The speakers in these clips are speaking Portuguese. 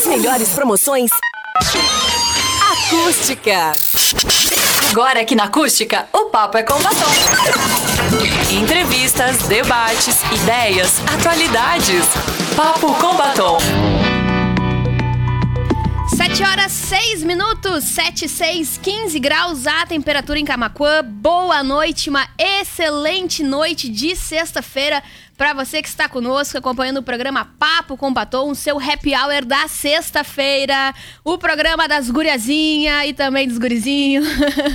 As melhores promoções. Acústica. Agora aqui na Acústica, o papo é com batom. Entrevistas, debates, ideias, atualidades. Papo com batom. 7 horas 6 minutos, 7, 6, 15 graus a temperatura em Camacuã. Boa noite, uma excelente noite de sexta-feira para você que está conosco acompanhando o programa Papo com Batom, seu happy hour da sexta-feira, o programa das guriazinhas e também dos gurizinhos.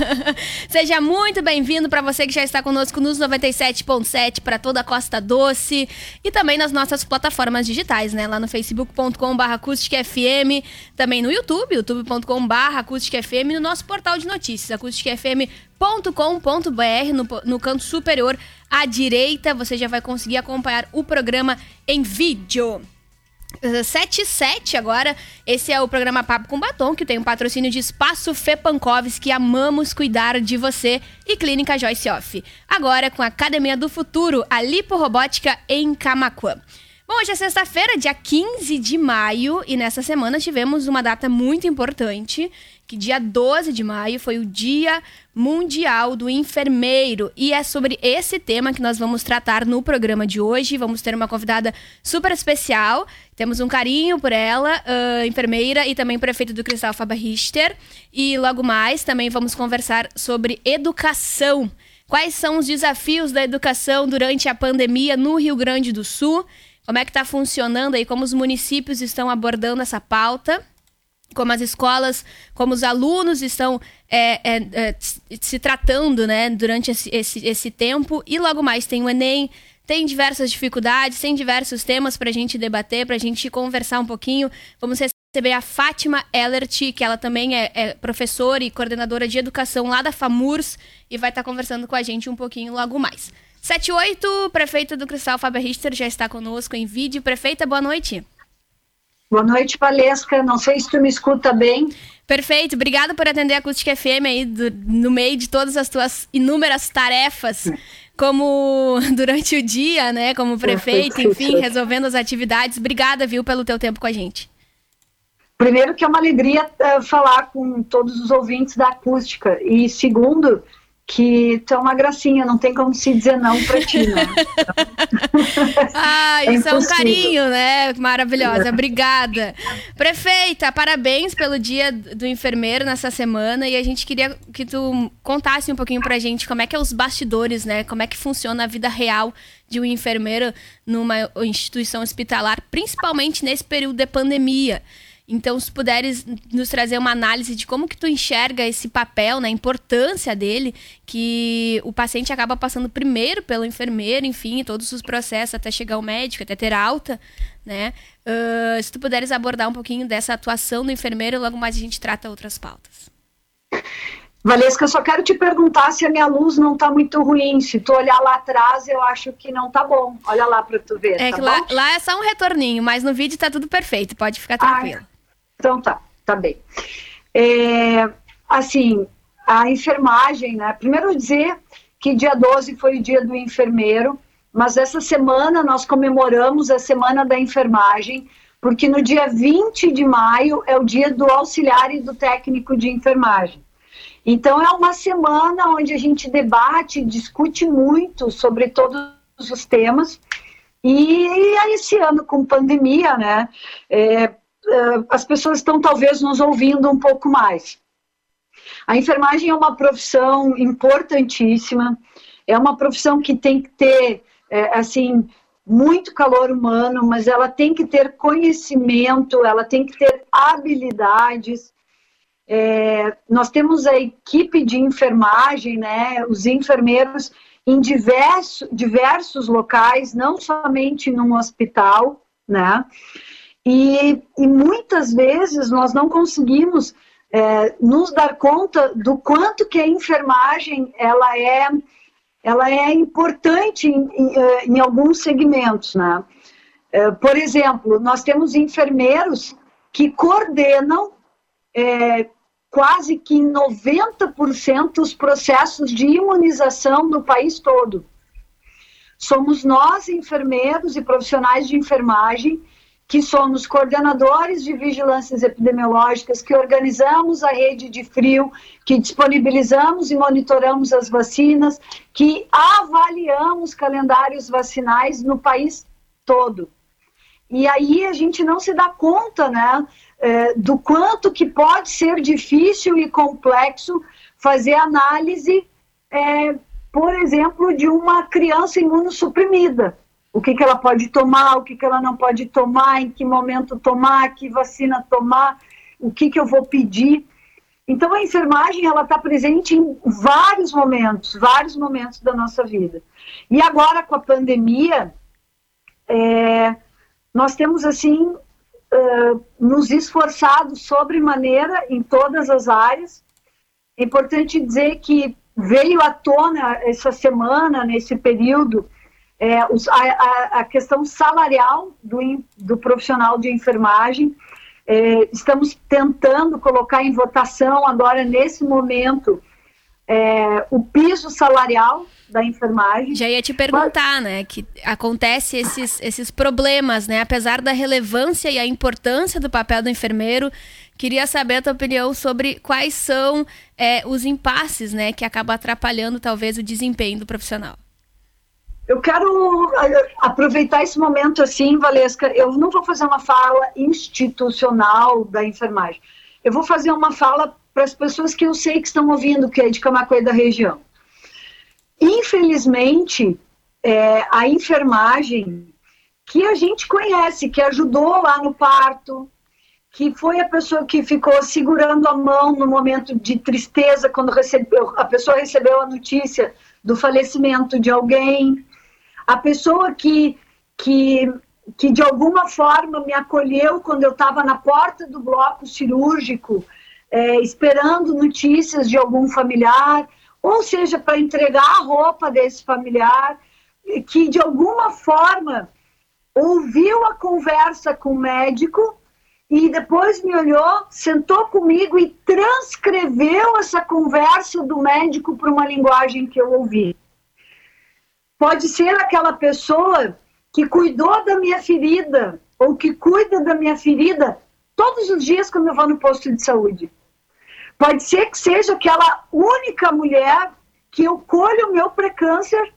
Seja muito bem-vindo para você que já está conosco nos 97.7 para toda a Costa Doce e também nas nossas plataformas digitais, né? Lá no facebook.com/barra FM, também no YouTube, youtube.com/barra FM, no nosso portal de notícias, acústicafm.com.br, no, no canto superior à direita, você já vai conseguir acompanhar o programa em vídeo. 77 agora, esse é o programa Papo com Batom, que tem um patrocínio de Espaço Fê que amamos cuidar de você, e Clínica Joyce Off. Agora com a Academia do Futuro, a Liporobótica em Camacuã. Bom, hoje é sexta-feira, dia 15 de maio, e nessa semana tivemos uma data muito importante, que dia 12 de maio foi o Dia Mundial do Enfermeiro. E é sobre esse tema que nós vamos tratar no programa de hoje. Vamos ter uma convidada super especial. Temos um carinho por ela, uh, enfermeira e também prefeito do Cristal, Fábio Richter. E logo mais também vamos conversar sobre educação. Quais são os desafios da educação durante a pandemia no Rio Grande do Sul? Como é que está funcionando aí? Como os municípios estão abordando essa pauta? Como as escolas, como os alunos estão é, é, é, se tratando né, durante esse, esse, esse tempo. E logo mais tem o Enem, tem diversas dificuldades, tem diversos temas para a gente debater, para a gente conversar um pouquinho. Vamos receber a Fátima Ellert, que ela também é, é, professora e coordenadora de educação lá da FAMURS, e vai estar tá conversando com a gente um pouquinho logo mais. 78, prefeito do Cristal, Fábio Richter, já está conosco em vídeo. Prefeita, boa noite. Boa noite, Valesca. Não sei se tu me escuta bem. Perfeito. Obrigada por atender a Acústica FM aí do, no meio de todas as tuas inúmeras tarefas, como durante o dia, né, como prefeito, enfim, resolvendo as atividades. Obrigada, viu, pelo teu tempo com a gente. Primeiro que é uma alegria uh, falar com todos os ouvintes da Acústica e segundo que tu é uma gracinha, não tem como se dizer não pra ti, né? ah, isso é, é, um carinho, né? Maravilhosa, obrigada. Prefeita, parabéns pelo dia do enfermeiro nessa semana e a gente queria que tu contasse um pouquinho pra gente como é que é os bastidores, né? Como é que funciona a vida real de um enfermeiro numa instituição hospitalar, principalmente nesse período de pandemia. Então, se puderes nos trazer uma análise de como que tu enxerga esse papel, né, a importância dele, que o paciente acaba passando primeiro pelo enfermeiro, enfim, todos os processos até chegar ao médico, até ter alta, né? Uh, se tu puderes abordar um pouquinho dessa atuação do enfermeiro, logo mais a gente trata outras pautas. Valesca, eu só quero te perguntar se a minha luz não está muito ruim. Se tu olhar lá atrás, eu acho que não tá bom. Olha lá para tu ver. É tá que lá, lá, é só um retorninho, mas no vídeo está tudo perfeito. Pode ficar tranquilo. Ah, então tá, tá bem. É, assim, a enfermagem, né? Primeiro dizer que dia 12 foi o dia do enfermeiro, mas essa semana nós comemoramos a Semana da Enfermagem, porque no dia 20 de maio é o dia do auxiliar e do técnico de enfermagem. Então é uma semana onde a gente debate, discute muito sobre todos os temas. E, e esse ano com pandemia, né? É, as pessoas estão talvez nos ouvindo um pouco mais. A enfermagem é uma profissão importantíssima, é uma profissão que tem que ter, é, assim, muito calor humano, mas ela tem que ter conhecimento, ela tem que ter habilidades. É, nós temos a equipe de enfermagem, né, os enfermeiros em diversos, diversos locais, não somente num hospital, né? E, e muitas vezes nós não conseguimos é, nos dar conta do quanto que a enfermagem ela é, ela é importante em, em, é, em alguns segmentos, né? É, por exemplo, nós temos enfermeiros que coordenam é, quase que em 90% os processos de imunização no país todo. Somos nós, enfermeiros e profissionais de enfermagem, que somos coordenadores de vigilâncias epidemiológicas, que organizamos a rede de frio, que disponibilizamos e monitoramos as vacinas, que avaliamos calendários vacinais no país todo. E aí a gente não se dá conta, né, é, do quanto que pode ser difícil e complexo fazer análise, é, por exemplo, de uma criança imunossuprimida o que, que ela pode tomar, o que, que ela não pode tomar, em que momento tomar, que vacina tomar, o que, que eu vou pedir. Então, a enfermagem ela está presente em vários momentos, vários momentos da nossa vida. E agora, com a pandemia, é, nós temos, assim, uh, nos esforçado sobremaneira em todas as áreas. É importante dizer que veio à tona essa semana, nesse período, é, os, a, a, questão salarial do, do profissional de enfermagem. É, estamos tentando colocar em votação agora, nesse momento, é, o piso salarial da enfermagem. Já ia te perguntar, né, que acontece esses, esses problemas, né, apesar da relevância e a importância do papel do enfermeiro, queria saber a tua opinião sobre quais são é, os impasses, né, que acabam atrapalhando talvez o desempenho do profissional. Eu quero aproveitar esse momento assim, Valesca. Eu não vou fazer uma fala institucional da enfermagem. Eu vou fazer uma fala para as pessoas que eu sei que estão ouvindo, que é de Camacuã da região. Infelizmente, é, a enfermagem que a gente conhece, que ajudou lá no parto, que foi a pessoa que ficou segurando a mão no momento de tristeza quando recebeu, a pessoa recebeu a notícia do falecimento de alguém, a pessoa que, que, que de alguma forma me acolheu quando eu estava na porta do bloco cirúrgico, é, esperando notícias de algum familiar, ou seja, para entregar a roupa desse familiar, que de alguma forma ouviu a conversa com o médico e depois me olhou, sentou comigo e transcreveu essa conversa do médico para uma linguagem que eu ouvi. Pode ser aquela pessoa que cuidou da minha ferida ou que cuida da minha ferida todos os dias quando eu vou no posto de saúde. Pode ser que seja aquela única mulher que eu colho o meu pré-câncer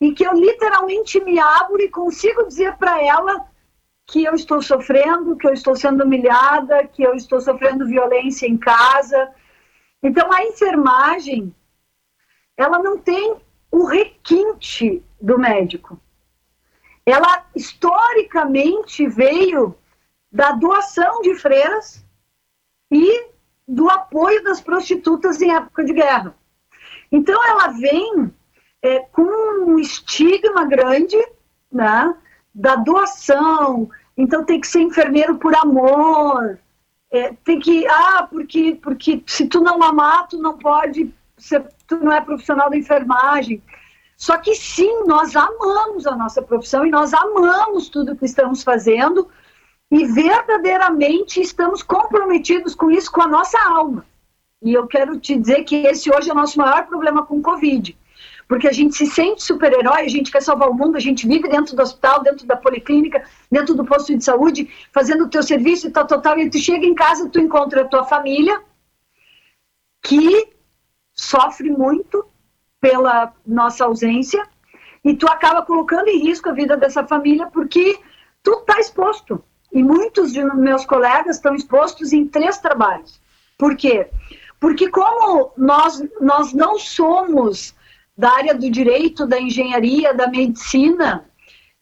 e que eu literalmente me abro e consigo dizer para ela que eu estou sofrendo, que eu estou sendo humilhada, que eu estou sofrendo violência em casa. Então a enfermagem, ela não tem o requinte do médico. Ela historicamente veio da doação de freiras e do apoio das prostitutas em época de guerra. Então ela vem é, com um estigma grande, né, da doação. Então tem que ser enfermeiro por amor. É, tem que ah porque porque se tu não amar tu não pode ser tu não é profissional da enfermagem. Só que sim, nós amamos a nossa profissão e nós amamos tudo que estamos fazendo e verdadeiramente estamos comprometidos com isso, com a nossa alma. E eu quero te dizer que esse hoje é o nosso maior problema com o Covid. Porque a gente se sente super-herói, a gente quer salvar o mundo, a gente vive dentro do hospital, dentro da policlínica, dentro do posto de saúde, fazendo o teu serviço e tal, tal, tal, e tu chega em casa, tu encontra a tua família, que sofre muito pela nossa ausência e tu acaba colocando em risco a vida dessa família porque tu está exposto. E muitos de meus colegas estão expostos em três trabalhos. Por quê? Porque como nós, nós não somos da área do direito, da engenharia, da medicina,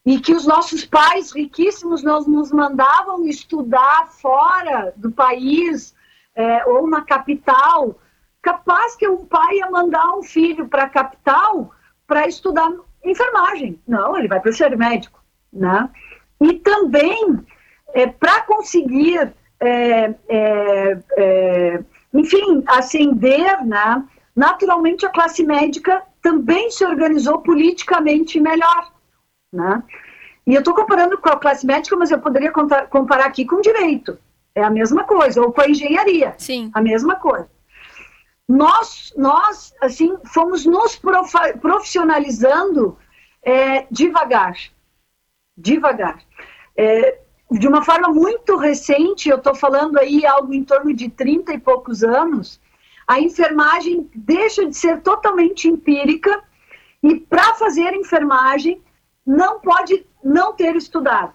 e que os nossos pais riquíssimos nos, nos mandavam estudar fora do país é, ou na capital, capaz que um pai ia mandar um filho para a capital para estudar enfermagem. Não, ele vai para ser médico, né? E também, é, para conseguir, é, é, é, enfim, ascender, né? Naturalmente, a classe médica também se organizou politicamente melhor, né? E eu estou comparando com a classe médica, mas eu poderia comparar aqui com direito. É a mesma coisa, ou com a engenharia. Sim. A mesma coisa nós, nós assim, fomos nos profissionalizando é, devagar. Devagar. É, de uma forma muito recente, eu estou falando aí algo em torno de 30 e poucos anos, a enfermagem deixa de ser totalmente empírica e para fazer enfermagem não pode não ter estudado.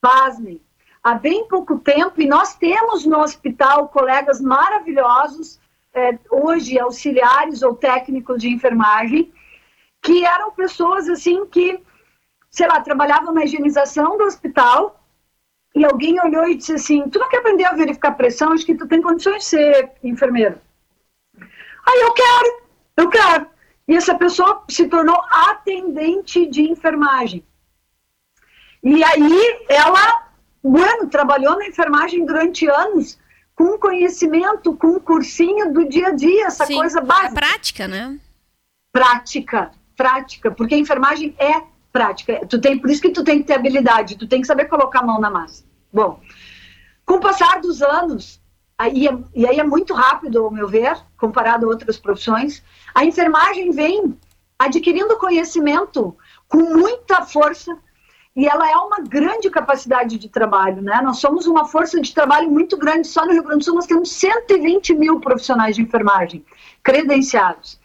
Pasmem. Há bem pouco tempo, e nós temos no hospital colegas maravilhosos, é, hoje auxiliares ou técnicos de enfermagem, que eram pessoas assim que, sei lá, trabalhavam na higienização do hospital e alguém olhou e disse assim: Tu não quer aprender a verificar pressão? Acho que tu tem condições de ser enfermeiro. Aí eu quero, eu quero. E essa pessoa se tornou atendente de enfermagem. E aí ela, bueno, trabalhou na enfermagem durante anos, com conhecimento, com cursinho do dia a dia, essa Sim, coisa básica. É prática, né? Prática, prática, porque a enfermagem é prática. Tu tem, por isso que tu tem que ter habilidade, tu tem que saber colocar a mão na massa. Bom, com o passar dos anos, aí é, e aí é muito rápido, ao meu ver, comparado a outras profissões, a enfermagem vem adquirindo conhecimento com muita força e ela é uma grande capacidade de trabalho, né? Nós somos uma força de trabalho muito grande. Só no Rio Grande do Sul nós temos 120 mil profissionais de enfermagem credenciados.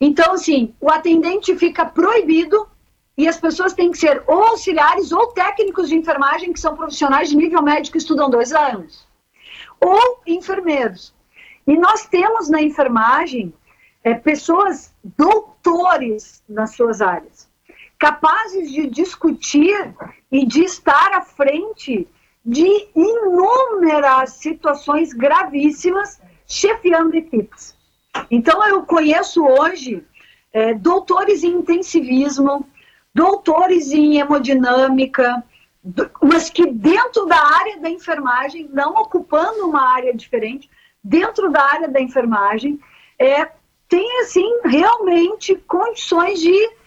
Então, assim, o atendente fica proibido e as pessoas têm que ser ou auxiliares ou técnicos de enfermagem, que são profissionais de nível médico que estudam dois anos, ou enfermeiros. E nós temos na enfermagem é, pessoas doutores nas suas áreas, capazes de discutir e de estar à frente de inúmeras situações gravíssimas, chefiando equipes. Então, eu conheço hoje é, doutores em intensivismo, doutores em hemodinâmica, mas que dentro da área da enfermagem, não ocupando uma área diferente, dentro da área da enfermagem, é, tem assim realmente condições de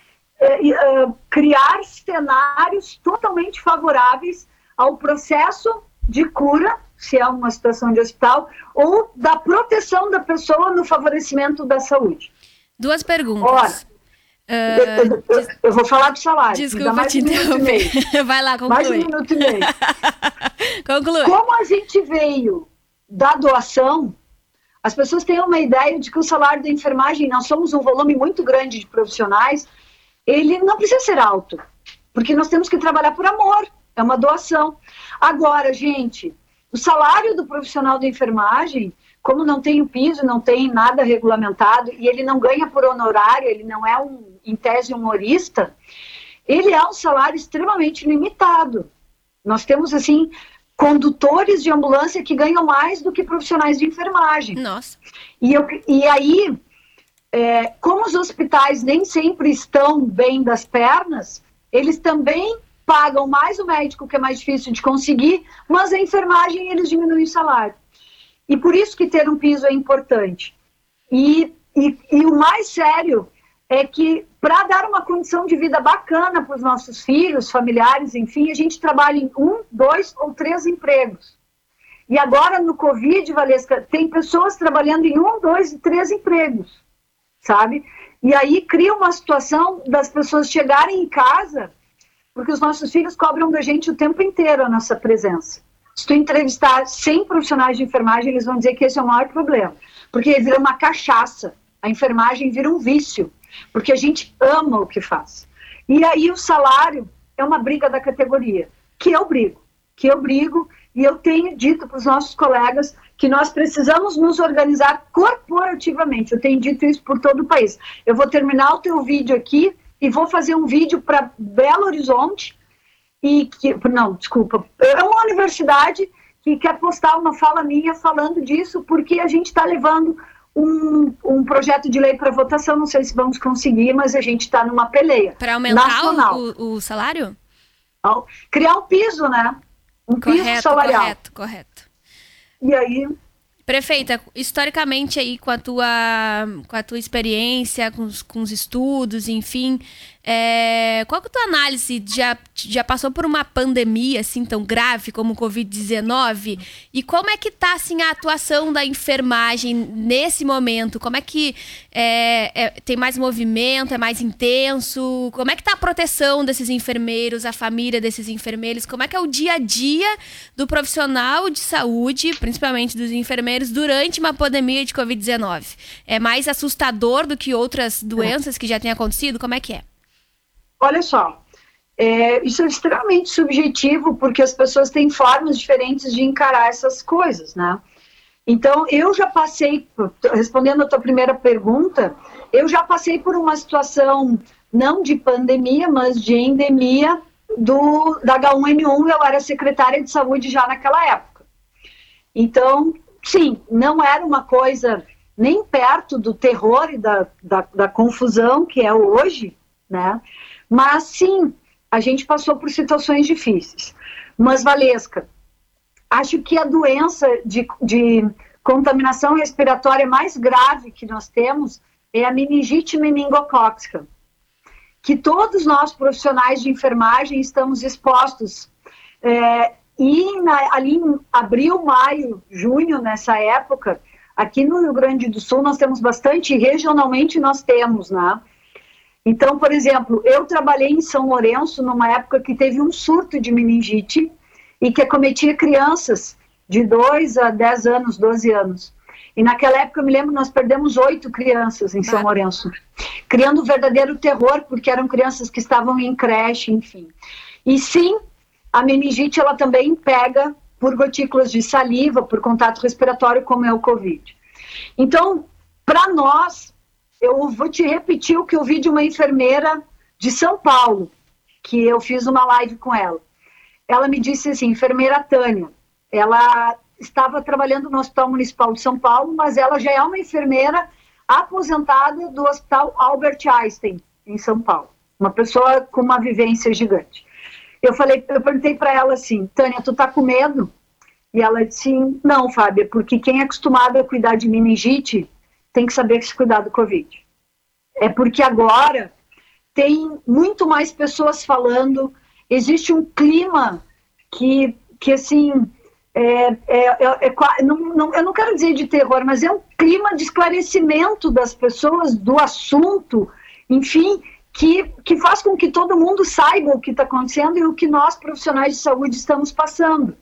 criar cenários totalmente favoráveis ao processo de cura, se é uma situação de hospital, ou da proteção da pessoa no favorecimento da saúde. Duas perguntas. Ora, Uh, eu, eu, vou falar do salário. Desculpa te interromper. Vai lá, conclui. Mais um minuto e meio. conclui. Como a gente veio da doação, as pessoas têm uma ideia de que o salário da enfermagem, nós somos um volume muito grande de profissionais, ele não precisa ser alto, porque nós temos que trabalhar por amor, é uma doação. Agora, gente, o salário do profissional da enfermagem como não tem o piso, não tem nada regulamentado e ele não ganha por honorário, ele não é um, em tese, humorista, ele é um salário extremamente limitado. Nós temos, assim, condutores de ambulância que ganham mais do que profissionais de enfermagem. Nossa. E, eu, e aí, é, como os hospitais nem sempre estão bem das pernas, eles também pagam mais o médico, que é mais difícil de conseguir, mas a enfermagem eles diminuem o salário. E por isso que ter um piso é importante. E, e, e o mais sério é que para dar uma condição de vida bacana para os nossos filhos, familiares, enfim, a gente trabalha em um, dois ou três empregos. E agora no Covid, Valesca, tem pessoas trabalhando em um, dois e três empregos, sabe? E aí cria uma situação das pessoas chegarem em casa, porque os nossos filhos cobram da gente o tempo inteiro a nossa presença. Se tu entrevistar 100 profissionais de enfermagem, eles vão dizer que esse é o maior problema, porque vira uma cachaça, a enfermagem vira um vício, porque a gente ama o que faz. E aí o salário é uma briga da categoria, que eu brigo, que eu brigo, e eu tenho dito para os nossos colegas que nós precisamos nos organizar corporativamente. Eu tenho dito isso por todo o país. Eu vou terminar o teu vídeo aqui e vou fazer um vídeo para Belo Horizonte, e que, não, desculpa, é uma universidade que quer postar uma fala minha falando disso, porque a gente está levando um, um, projeto de lei para votação, não sei se vamos conseguir, mas a gente está numa peleia. Para aumentar o, o, salário? Criar um piso, né? Um correto, piso salarial. Correto, correto. E aí, Prefeita, historicamente aí com a tua, com a tua experiência, com os, com os estudos, enfim, É, qual que é a tua análise? Já, já passou por uma pandemia assim tão grave como o Covid-19? E como é que tá assim, a atuação da enfermagem nesse momento? Como é que é, é, tem mais movimento, é mais intenso? Como é que tá a proteção desses enfermeiros, a família desses enfermeiros? Como é que é o dia a dia do profissional de saúde, principalmente dos enfermeiros, durante uma pandemia de Covid-19? É mais assustador do que outras doenças que já têm acontecido? Como é que é? Olha só, é, isso é extremamente subjetivo, porque as pessoas têm formas diferentes de encarar essas coisas, né? Então, eu já passei, respondendo a tua primeira pergunta, eu já passei por uma situação não de pandemia, mas de endemia do, da H1N1, eu era secretária de saúde já naquela época. Então, sim, não era uma coisa nem perto do terror e da, da, da confusão que é hoje, né? Mas sim, a gente passou por situações difíceis. Mas, Valesca, acho que a doença de, de contaminação respiratória mais grave que nós temos é a meningite meningocócica, que todos nós profissionais de enfermagem estamos expostos. É, e na, ali em abril, maio, junho, nessa época, aqui no Rio Grande do Sul nós temos bastante, regionalmente nós temos, né? Então, por exemplo, eu trabalhei em São Lourenço numa época que teve um surto de meningite e que acometia crianças de 2 a 10 anos, 12 anos. E naquela época, eu me lembro, nós perdemos oito crianças em São Lourenço, criando um verdadeiro terror, porque eram crianças que estavam em creche, enfim. E sim, a meningite, ela também pega por gotículas de saliva, por contato respiratório, como é o Covid. Então, para nós, eu vou te repetir o que eu vi de uma enfermeira de São Paulo, que eu fiz uma live com ela. Ela me disse assim, enfermeira Tânia, ela estava trabalhando no Hospital Municipal de São Paulo, mas ela já é uma enfermeira aposentada do Hospital Albert Einstein, em São Paulo. Uma pessoa com uma vivência gigante. Eu falei, eu perguntei para ela assim, Tânia, tu tá com medo? E ela disse, não, Fábia, porque quem é acostumado a cuidar de meningite tem que saber se cuidar do Covid. É porque agora tem muito mais pessoas falando, existe um clima que, que assim, é, é, é, é não, não, eu não quero dizer de terror, mas é um clima de esclarecimento das pessoas do assunto, enfim, que, que faz com que todo mundo saiba o que está acontecendo e o que nós, profissionais de saúde, estamos passando.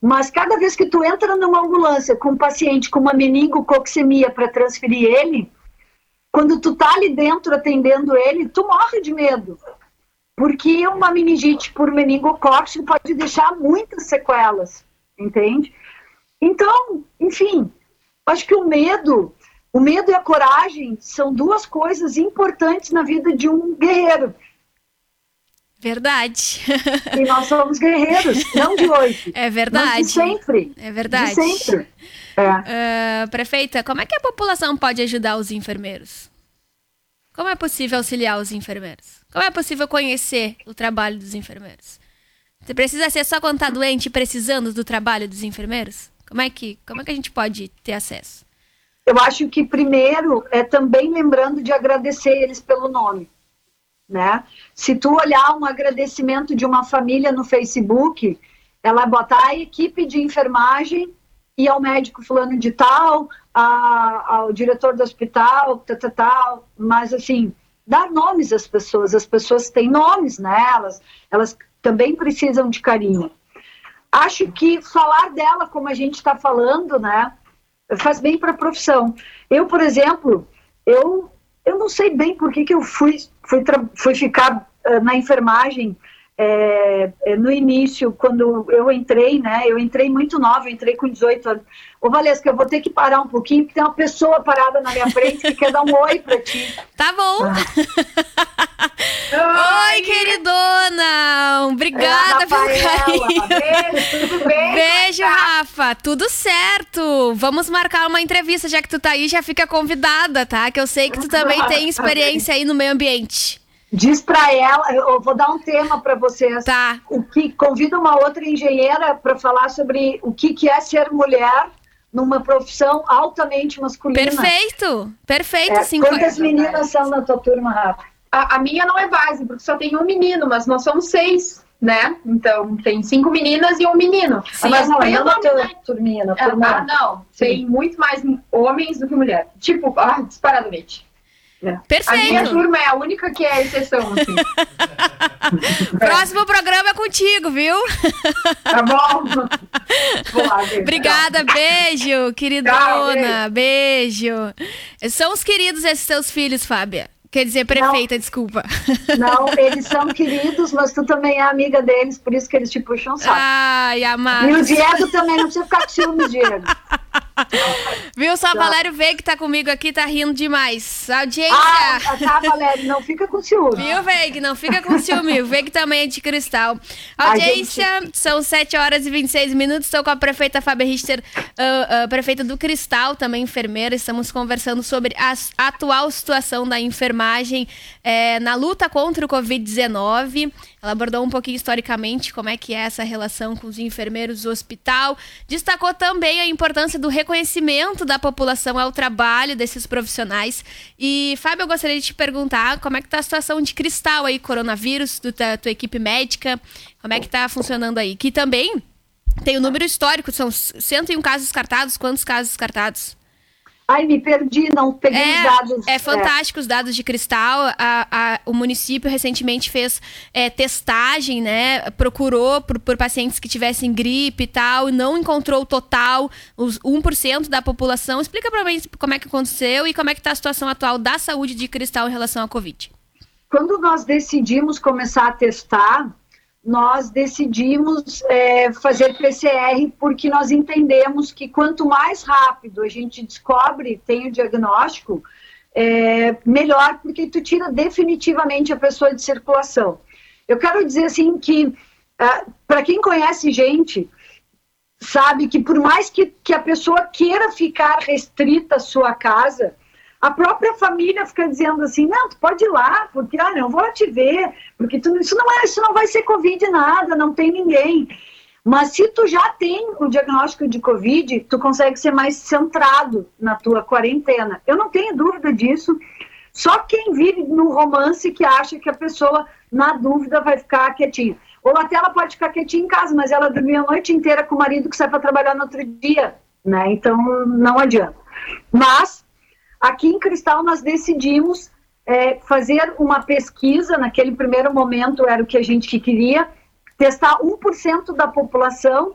Mas cada vez que tu entra numa ambulância com um paciente com uma meningococcemia para transferir ele, quando tu tá ali dentro atendendo ele, tu morre de medo. Porque uma meningite por meningocócico pode deixar muitas sequelas, entende? Então, enfim, acho que o medo, o medo e a coragem são duas coisas importantes na vida de um guerreiro. Verdade. E nós somos guerreiros, não de hoje. É verdade. Mas de sempre. É verdade. De sempre. É. Uh, prefeita, como é que a população pode ajudar os enfermeiros? Como é possível auxiliar os enfermeiros? Como é possível conhecer o trabalho dos enfermeiros? Você precisa ser só quando está doente precisando do trabalho dos enfermeiros? Como é que, como é que a gente pode ter acesso? Eu acho que primeiro é também lembrando de agradecer eles pelo nome né? Se tu olhar um agradecimento de uma família no Facebook, ela botar a equipe de enfermagem e ao médico fulano de tal, a, ao diretor do hospital, tal, tal, tal, mas assim, dar nomes às pessoas, as pessoas têm nomes, né? Elas, elas também precisam de carinho. Acho que falar dela como a gente está falando, né, faz bem para a profissão. Eu, por exemplo, eu eu não sei bem por que, que eu fui, fui, fui ficar uh, na enfermagem é, é, no início, quando eu entrei, né? Eu entrei muito nova, eu entrei com 18 anos. Ô, Valesca, eu vou ter que parar um pouquinho, porque tem uma pessoa parada na minha frente que quer dar um oi pra ti. Tá bom. Ah. oi, queridona! Obrigada é, pelo carinho. Beijo, tudo bem? Beijo, Rafa. Tudo certo. Vamos marcar uma entrevista, já que tu tá aí, já fica convidada, tá? Que eu sei que tu também tem experiência aí no meio ambiente. Diz para ela, eu vou dar um tema para vocês. Tá. O que convida uma outra engenheira para falar sobre o que, que é ser mulher numa profissão altamente masculina. Perfeito, perfeito. É, quantas meninas são na tua turma, Rafa? a, a, minha não é base, porque só tem um menino, mas nós somos seis, né? Então, tem cinco meninas e um menino. Sim, mas não, é uma turminha, na turma. Ah, não, Sim. tem muito mais homens do que mulher. Tipo, ah, disparadamente. Perfeito. A minha turma é a única que é exceção, assim. Próximo programa é contigo, viu? Tá bom. Obrigada, beijo, queridona. beijo. beijo. São os queridos esses seus filhos, Fábia. Quer dizer, prefeita, não, desculpa. Não, eles são queridos, mas tu também é amiga deles, por isso que eles te puxam saco. Ai, amado. E o Diego também, não precisa ficar com ciúmes, Diego. Viu? Só tá. Valério Veiga que tá comigo aqui, tá rindo demais. Audiência. Ah, tá, Valério, não fica com ciúme. Viu, Veiga? Não fica com ciúme. O Veiga também é de cristal. Audiência, gente... são 7 horas e 26 minutos. Estou com a prefeita Fábia Richter, uh, uh, prefeita do Cristal, também enfermeira. Estamos conversando sobre a atual situação da enfermagem é, na luta contra o Covid-19. Ela abordou um pouquinho historicamente como é que é essa relação com os enfermeiros do hospital. Destacou também a importância do reconhecimento da população ao trabalho desses profissionais. E, Fábio, eu gostaria de te perguntar como é que está a situação de cristal aí, coronavírus, da tua equipe médica, como é que está funcionando aí? Que também tem o um número histórico, são 101 casos descartados, quantos casos descartados? Ai, me perdi, não peguei é, os dados. É fantástico é. os dados de cristal. A, a, o município recentemente fez é, testagem, né? Procurou por, por, pacientes que tivessem gripe e tal, e não encontrou o total, os 1% da população. Explica para mim como é que aconteceu e como é que está a situação atual da saúde de cristal em relação à Covid. Quando nós decidimos começar a testar, nós decidimos é, fazer PCR porque nós entendemos que quanto mais rápido a gente descobre, tem o diagnóstico, é, melhor, porque tu tira definitivamente a pessoa de circulação. Eu quero dizer assim que, é, para quem conhece gente, sabe que por mais que, que a pessoa queira ficar restrita à sua casa, a própria família fica dizendo assim, não, tu pode ir lá, porque ah, não vou te ver, porque tu, isso não é, isso não vai ser Covid nada, não tem ninguém. Mas se tu já tem o diagnóstico de Covid, tu consegue ser mais centrado na tua quarentena. Eu não tenho dúvida disso. Só quem vive no romance que acha que a pessoa, na dúvida, vai ficar quietinha. Ou até ela pode ficar quietinha em casa, mas ela dormiu a noite inteira com o marido que sai para trabalhar no outro dia, né? Então não adianta. Mas Aqui em Cristal, nós decidimos é, fazer uma pesquisa, naquele primeiro momento era o que a gente queria, testar 1% da população,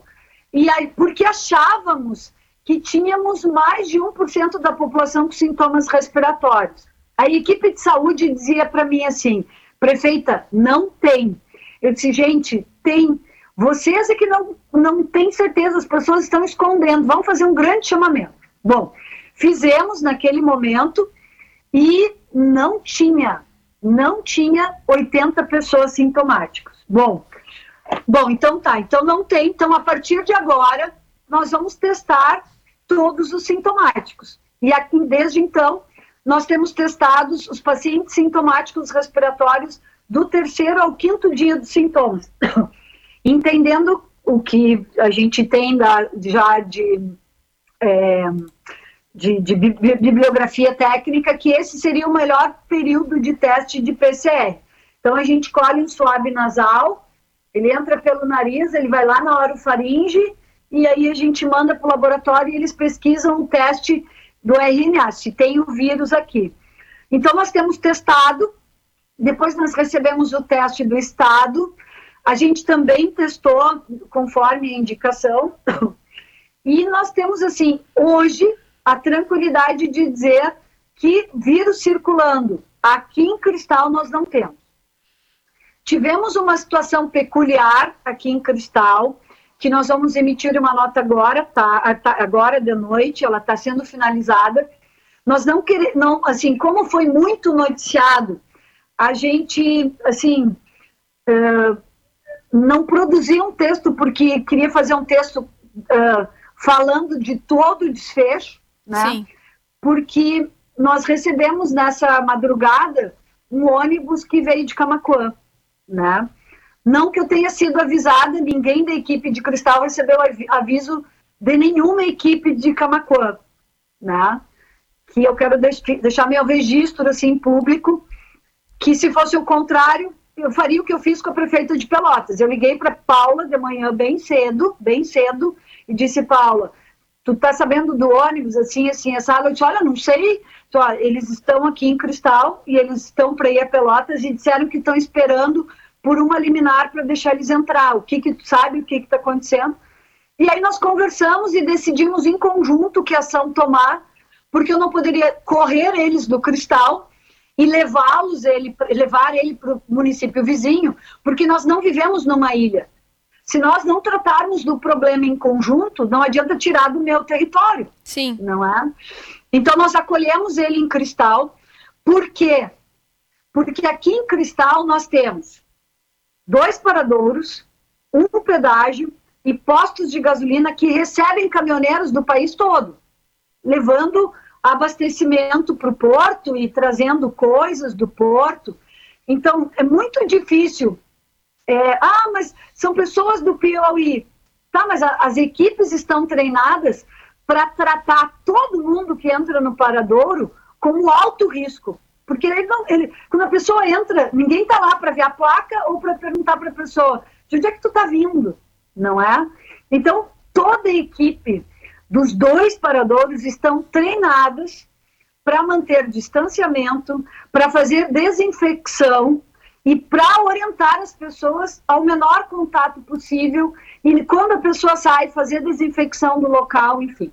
e aí, porque achávamos que tínhamos mais de 1% da população com sintomas respiratórios. A equipe de saúde dizia para mim assim, prefeita, não tem. Eu disse, gente, tem. Vocês é que não, não têm certeza, as pessoas estão escondendo. Vamos fazer um grande chamamento. Bom, Fizemos naquele momento e não tinha, não tinha 80 pessoas sintomáticas. Bom, bom, então tá, então não tem, então a partir de agora nós vamos testar todos os sintomáticos. E aqui desde então nós temos testado os pacientes sintomáticos respiratórios do terceiro ao quinto dia dos sintomas, entendendo o que a gente tem da, já de é, de, de, bibliografia técnica, que esse seria o melhor período de teste de PCR. Então, a gente colhe um suave nasal, ele entra pelo nariz, ele vai lá na orofaringe, e aí a gente manda para o laboratório e eles pesquisam o teste do RNA, se tem o vírus aqui. Então, nós temos testado, depois nós recebemos o teste do estado, a gente também testou conforme a indicação, e nós temos, assim, hoje, a tranquilidade de dizer que vírus circulando aqui em Cristal nós não temos. Tivemos uma situação peculiar aqui em Cristal, que nós vamos emitir uma nota agora, tá, tá agora de noite, ela está sendo finalizada. Nós não queremos, não, assim, como foi muito noticiado, a gente, assim, uh, não produzia um texto porque queria fazer um texto uh, falando de todo o desfecho, né? Sim. Porque nós recebemos nessa madrugada um ônibus que veio de Camacuã, né? Não que eu tenha sido avisada, ninguém da equipe de Cristal recebeu aviso de nenhuma equipe de Camacuã, né? Que eu quero deixar meu registro assim público que se fosse o contrário, eu faria o que eu fiz com a prefeita de Pelotas. Eu liguei para Paula de manhã bem cedo, bem cedo, e disse, Paula, tu tá sabendo do ônibus, assim, assim, essa Eu disse, olha, não sei, ó, eles estão aqui em Cristal e eles estão para ir a Pelotas e disseram que estão esperando por uma liminar para deixar eles entrar. O que que tu sabe, o que que está acontecendo? E aí nós conversamos e decidimos em conjunto que ação tomar, porque eu não poderia correr eles do Cristal e levá-los ele levar ele para o município vizinho, porque nós não vivemos numa ilha. Se nós não tratarmos do problema em conjunto, não adianta tirar do meu território. Sim. Não é? Então nós acolhemos ele em Cristal. Por quê? Porque aqui em Cristal nós temos dois paradouros, um pedágio e postos de gasolina que recebem caminhoneiros do país todo, levando abastecimento para o porto e trazendo coisas do porto. Então, é muito difícil. É, ah, mas são pessoas do Piauí. Tá, mas a, as equipes estão treinadas para tratar todo mundo que entra no Paradouro como alto risco. Porque ele não, ele, quando a pessoa entra, ninguém está lá para ver a placa ou para perguntar para a pessoa de onde é que tu está vindo, não é? Então, toda a equipe dos dois paradores estão treinadas para manter distanciamento, para fazer desinfecção e para orientar as pessoas ao menor contato possível e quando a pessoa sai fazer desinfecção do local, enfim.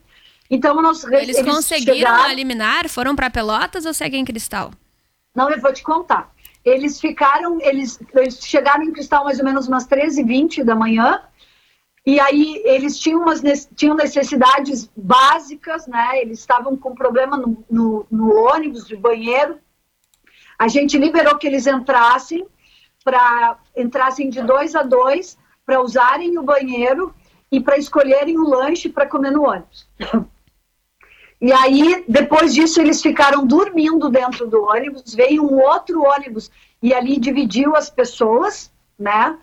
Então nós eles, eles conseguiram chegaram... eliminar, foram para Pelotas ou seguem Cristal? Não, eu vou te contar. Eles ficaram, eles, eles chegaram em Cristal mais ou menos umas 13h20 da manhã e aí eles tinham, umas, tinham necessidades básicas, né? Eles estavam com problema no, no, no ônibus de banheiro. A gente liberou que eles entrassem para entrassem de dois a dois para usarem o banheiro e para escolherem o lanche para comer no ônibus. E aí, depois disso, eles ficaram dormindo dentro do ônibus. Veio um outro ônibus e ali dividiu as pessoas, né?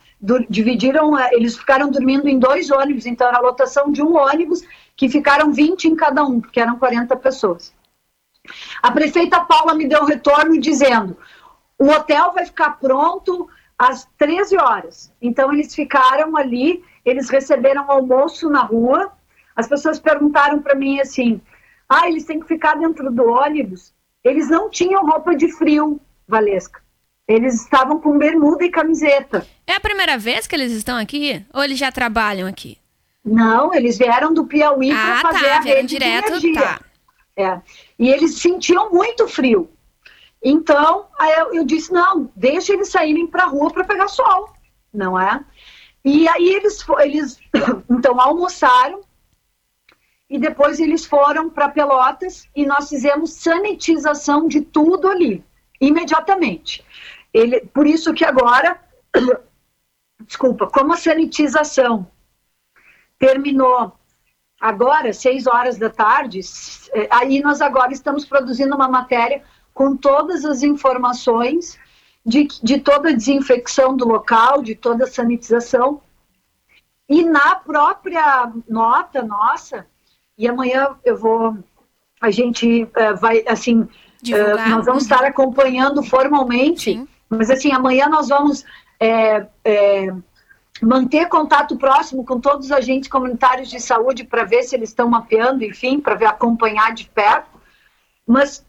dividiram, eh, eles ficaram dormindo em dois ônibus, então era a lotação de um ônibus, que ficaram 20 em cada um, porque eram 40 pessoas. A prefeita Paula me deu um retorno dizendo: o hotel vai ficar pronto às 13 horas. Então eles ficaram ali, eles receberam almoço na rua. As pessoas perguntaram para mim assim: ah, eles têm que ficar dentro do ônibus. Eles não tinham roupa de frio, Valesca. Eles estavam com bermuda e camiseta. É a primeira vez que eles estão aqui? Ou eles já trabalham aqui? Não, eles vieram do Piauí ah, para fazer tá, a rede direto, de energia. Tá. É. E eles sentiam muito frio. Então, eu, eu disse, não, deixa eles saírem para a rua para pegar sol, não é? E aí eles, eles então almoçaram e depois eles foram para Pelotas e nós fizemos sanitização de tudo ali, imediatamente. Ele, por isso que agora, desculpa, como a sanitização terminou agora, seis horas da tarde, é, aí nós agora estamos produzindo uma matéria com todas as informações de, de toda a desinfecção do local, de toda a sanitização. E na própria nota nossa, e amanhã eu vou, a gente uh, vai, assim, uh, nós vamos estar acompanhando formalmente Sim. Mas assim, amanhã nós vamos é, é, manter contato próximo com todos os agentes comunitários de saúde para ver se eles estão mapeando, enfim, para ver acompanhar de perto. Mas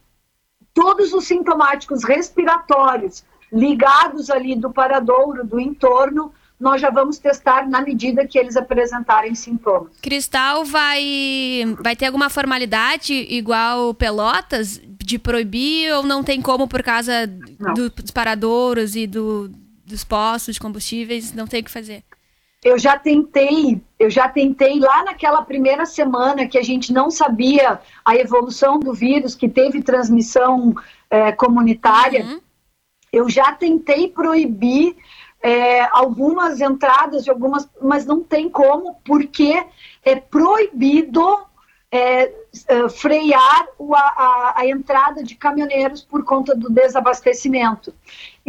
todos os sintomáticos respiratórios ligados ali do paradouro, do entorno, nós já vamos testar na medida que eles apresentarem sintomas. Cristal vai, vai ter alguma formalidade igual Pelotas de proibir ou não tem como por causa do, dos paradouros e do, dos postos de combustíveis, não tem o que fazer? Eu já tentei, eu já tentei lá naquela primeira semana que a gente não sabia a evolução do vírus, que teve transmissão é, comunitária. Uhum. Eu já tentei proibir é, algumas entradas de algumas, mas não tem como, porque é proibido é, é, frear o, a, a, entrada de caminhoneiros por conta do desabastecimento.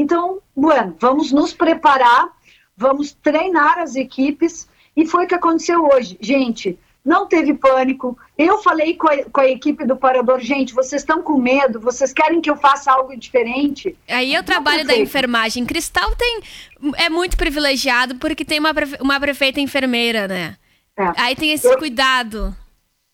Então, bueno, vamos nos preparar, vamos treinar as equipes, e foi o que aconteceu hoje. Gente, não teve pânico. Eu falei com a, com a equipe do parador, gente, vocês estão com medo, vocês querem que eu faça algo diferente? Aí eu trabalho da enfermagem. Cristal tem é muito privilegiado porque tem uma, uma prefeita enfermeira, né? É. Aí tem esse eu, cuidado.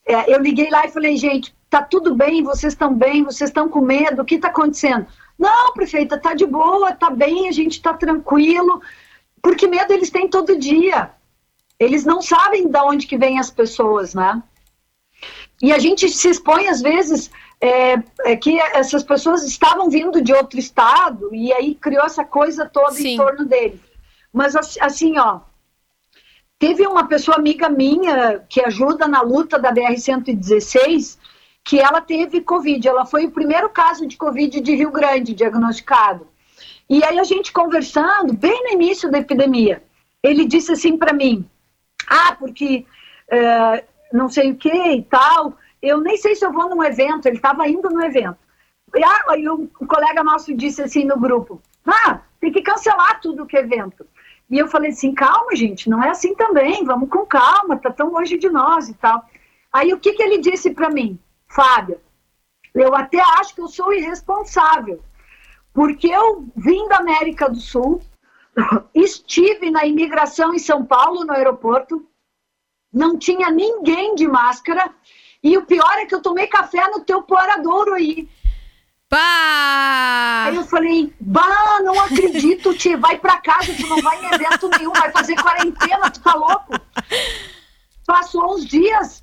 É, eu liguei lá e falei, gente, tá tudo bem, vocês estão bem, vocês estão com medo, o que está acontecendo? Não, prefeita, tá de boa, tá bem, a gente tá tranquilo, porque medo eles têm todo dia. Eles não sabem de onde que vêm as pessoas, né? E a gente se expõe, às vezes, é, é que essas pessoas estavam vindo de outro estado e aí criou essa coisa toda Sim. em torno deles. Mas, assim, ó, teve uma pessoa amiga minha que ajuda na luta da BR-116 que ela teve Covid. Ela foi o primeiro caso de Covid de Rio Grande diagnosticado. E aí a gente conversando, bem no início da epidemia, ele disse assim para mim: Ah, porque é, não sei o que e tal, eu nem sei se eu vou num evento. Ele estava indo no evento. E aí um, um colega nosso disse assim no grupo: Ah, tem que cancelar tudo que é evento. E eu falei assim: calma, gente, não é assim também, vamos com calma, tá tão longe de nós e tal. Aí o que, que ele disse para mim? Fábio, eu até acho que eu sou irresponsável, porque eu vim da América do Sul, estive na imigração em São Paulo, no aeroporto, não tinha ninguém de máscara, e o pior é que eu tomei café no teu poradouro aí. Pá! Aí eu falei, bah, não acredito, Ti, vai pra casa, tu não vai em evento nenhum, vai fazer quarentena, tu tá louco? Passou uns dias,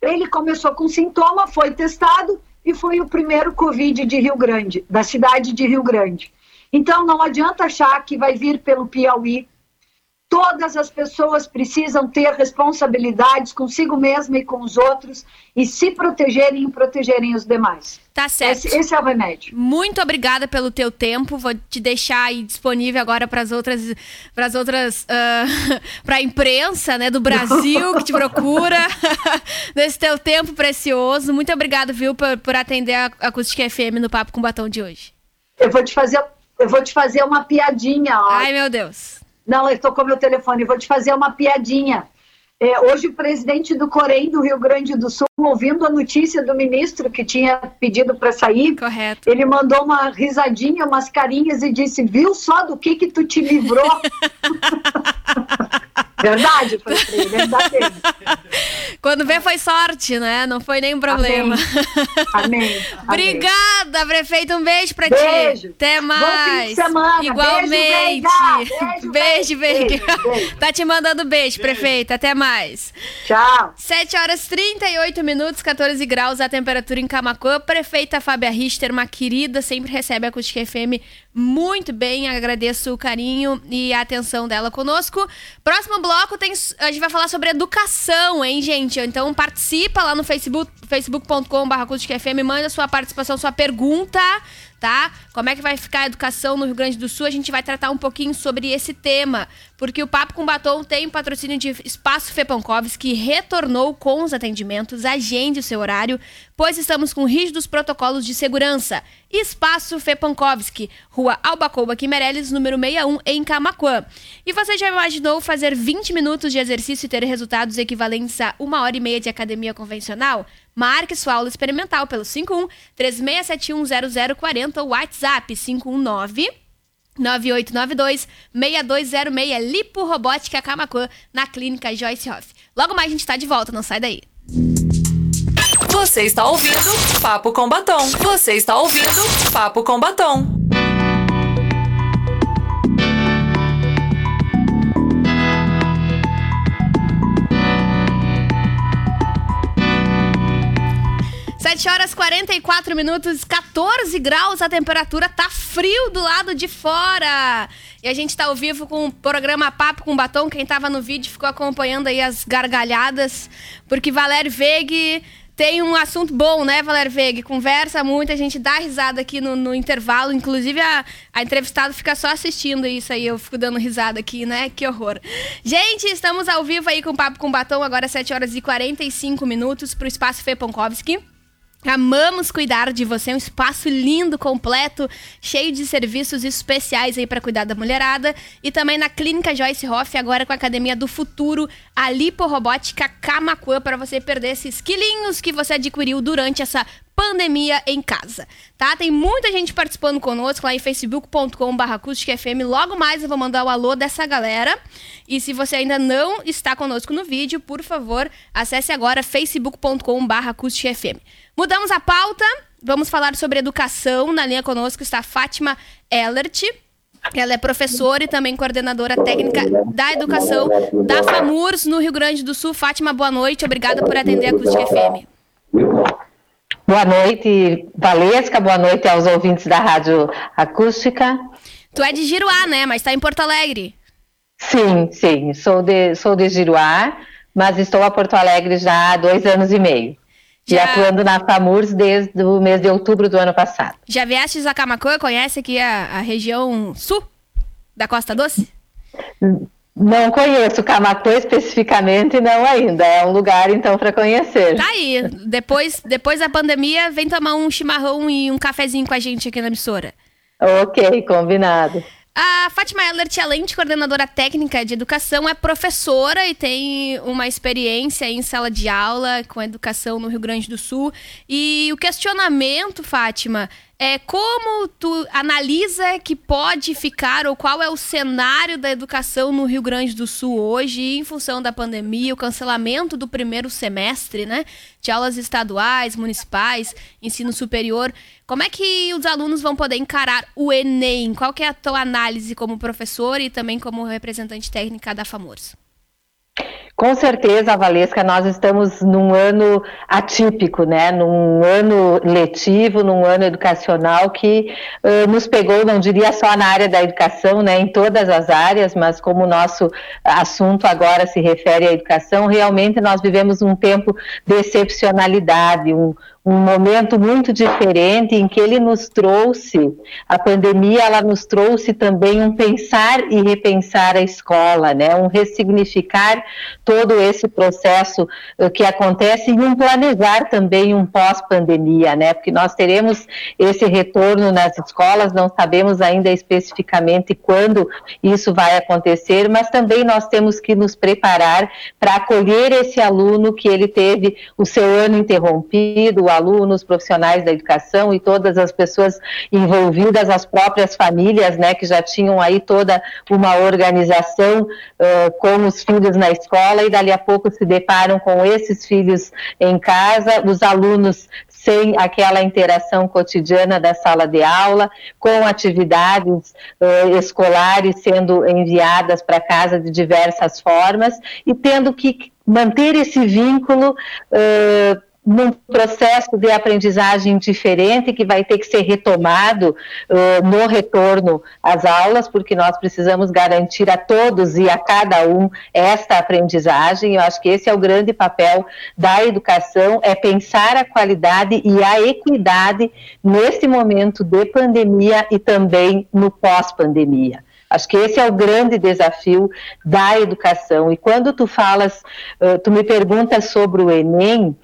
ele começou com sintoma, foi testado e foi o primeiro Covid de Rio Grande, da cidade de Rio Grande. Então não adianta achar que vai vir pelo Piauí. Todas as pessoas precisam ter responsabilidades consigo mesma e com os outros e se protegerem e protegerem os demais. Tá certo. Esse, esse, é o remédio. Muito obrigada pelo teu tempo. Vou te deixar aí disponível agora para as outras, para as outras, uh, para a imprensa, né, do Brasil que te procura nesse teu tempo precioso. Muito obrigado, viu, por, por atender a Acústica FM no Papo com Batom de hoje. Eu vou te fazer, eu vou te fazer uma piadinha. Ó. Ai, meu Deus. Não, com meu telefone. Vou te fazer uma piadinha. É, hoje, o presidente do Corém do Rio Grande do Sul, ouvindo a notícia do ministro que tinha pedido para sair, Correto. ele mandou uma risadinha, umas carinhas e disse: Viu só do que que tu te livrou? Verdade, foi verdade. Quando vê, foi sorte, né? Não foi nenhum problema. Amém. Amém. Obrigada, prefeito. Um beijo pra beijo. ti. Até mais. Igualmente. Beijo, beijo, beijo, beijo. Tá te mandando beijo, beijo, prefeito. Até mais. Tchau. 7 horas 38 minutos, 14 graus a temperatura em Camacuã. Prefeita Fábia Richter, uma querida, sempre recebe a Acústica FM muito bem. Agradeço o carinho e a atenção dela conosco. Próximo bloco tem, a gente vai falar sobre educação, hein, gente? Então participa lá no Facebook, facebook.com.br FM, manda sua participação, sua pergunta tá? Como é que vai ficar a educação no Rio Grande do Sul? A gente vai tratar um pouquinho sobre esse tema, porque o Papo com Batom tem patrocínio de Espaço Fepankovs, que retornou com os atendimentos. Agende o seu horário, pois estamos com rígidos protocolos de segurança. Espaço Fepankovski, Rua Albacouba Quimereles, número 61, em Camaquã. E você já imaginou fazer 20 minutos de exercício e ter resultados equivalentes a uma hora e meia de academia convencional? Marque sua aula experimental pelo 51 3671 0040 ou WhatsApp 519 9892 6206 Lipo Robótica Camacuã na Clínica Joyce Hoff. Logo mais a gente está de volta, não sai daí. Você está ouvindo Papo com Batom. Você está ouvindo Papo com Batom. 7 horas 44 minutos, 14 graus, a temperatura tá frio do lado de fora. E a gente tá ao vivo com o programa Papo com Batom. Quem tava no vídeo ficou acompanhando aí as gargalhadas, porque Valério Veig tem um assunto bom, né, Valério Veig? Conversa muito, a gente dá risada aqui no, no intervalo. Inclusive, a, a entrevistada fica só assistindo isso aí, eu fico dando risada aqui, né? Que horror. Gente, estamos ao vivo aí com o Papo com Batom, agora 7 horas e 45 minutos pro Espaço Fê. Amamos cuidar de você, um espaço lindo, completo, cheio de serviços especiais aí para cuidar da mulherada. E também na Clínica Joyce Hoff, agora com a Academia do Futuro, a liporobótica Camacuã, para você perder esses quilinhos que você adquiriu durante essa pandemia em casa, tá? Tem muita gente participando conosco lá em facebook.com.br FM. Logo mais eu vou mandar o alô dessa galera. E se você ainda não está conosco no vídeo, por favor, acesse agora facebook.com.br FM. Mudamos a pauta, vamos falar sobre educação. Na linha conosco está Fátima Ellert. Ela é professora e também coordenadora técnica da educação da FAMURS no Rio Grande do Sul. Fátima, boa noite. Obrigada por atender a Acústica FM. Boa noite, Valesca. Boa noite aos ouvintes da Rádio Acústica. Tu é de Giruá, né? Mas está em Porto Alegre. Sim, sim. Sou de, sou de Giruá, mas estou a Porto Alegre já há dois anos e meio. Já... E atuando na FAMURS desde o mês de outubro do ano passado. Já vieste a Camacuã? Conhece aqui a, a região sul da Costa Doce? Não conheço Camacuã especificamente, não ainda. É um lugar, então, para conhecer. Tá aí. Depois, depois da pandemia, vem tomar um chimarrão e um cafezinho com a gente aqui na emissora. Ok, combinado. A Fátima Ellert, além de coordenadora técnica de educação, é professora e tem uma experiência em sala de aula com educação no Rio Grande do Sul. E o questionamento, Fátima, é, como tu analisa que pode ficar ou qual é o cenário da educação no Rio Grande do Sul hoje, em função da pandemia, o cancelamento do primeiro semestre, né? De aulas estaduais, municipais, ensino superior. Como é que os alunos vão poder encarar o Enem? Qual que é a tua análise como professor e também como representante técnica da FAMORS? Com certeza, Valesca, nós estamos num ano atípico, né? Num ano letivo, num ano educacional que uh, nos pegou, não diria só na área da educação, né? Em todas as áreas, mas como o nosso assunto agora se refere à educação, realmente nós vivemos um tempo de excepcionalidade, um, um momento muito diferente em que ele nos trouxe, a pandemia, ela nos trouxe também um pensar e repensar a escola, né? Um ressignificar todo esse processo uh, que acontece e um planejar também um pós-pandemia, né? Porque nós teremos esse retorno nas escolas, não sabemos ainda especificamente quando isso vai acontecer, mas também nós temos que nos preparar para acolher esse aluno que ele teve o seu ano interrompido, alunos, profissionais da educação e todas as pessoas envolvidas, as próprias famílias, né, que já tinham aí toda uma organização uh, com os filhos na escola e dali a pouco se deparam com esses filhos em casa, os alunos sem aquela interação cotidiana da sala de aula, com atividades uh, escolares sendo enviadas para casa de diversas formas e tendo que manter esse vínculo uh, num processo de aprendizagem diferente que vai ter que ser retomado uh, no retorno às aulas, porque nós precisamos garantir a todos e a cada um esta aprendizagem. Eu acho que esse é o grande papel da educação, é pensar a qualidade e a equidade nesse momento de pandemia e também no pós-pandemia. Acho que esse é o grande desafio da educação. E quando tu falas, uh, tu me perguntas sobre o Enem,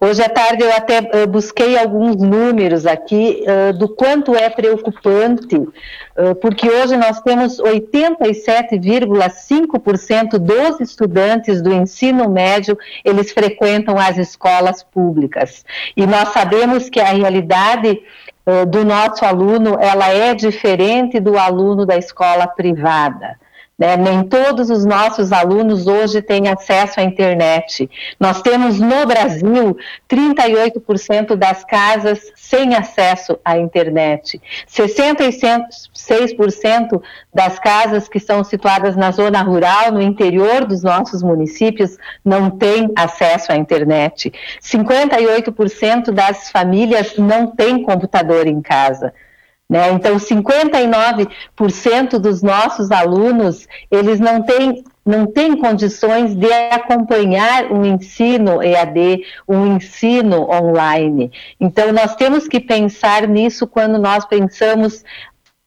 Hoje à tarde eu até uh, busquei alguns números aqui uh, do quanto é preocupante, uh, porque hoje nós temos 87,5% dos estudantes do ensino médio, eles frequentam as escolas públicas. E nós sabemos que a realidade do nosso aluno, ela é diferente do aluno da escola privada. Né? Nem todos os nossos alunos hoje têm acesso à internet. Nós temos no Brasil 38% das casas sem acesso à internet. 66% das casas que são situadas na zona rural, no interior dos nossos municípios, não têm acesso à internet. 58% das famílias não têm computador em casa. Né? Então, 59% dos nossos alunos, eles não têm, não têm condições de acompanhar um ensino EAD, um ensino online. Então, nós temos que pensar nisso quando nós pensamos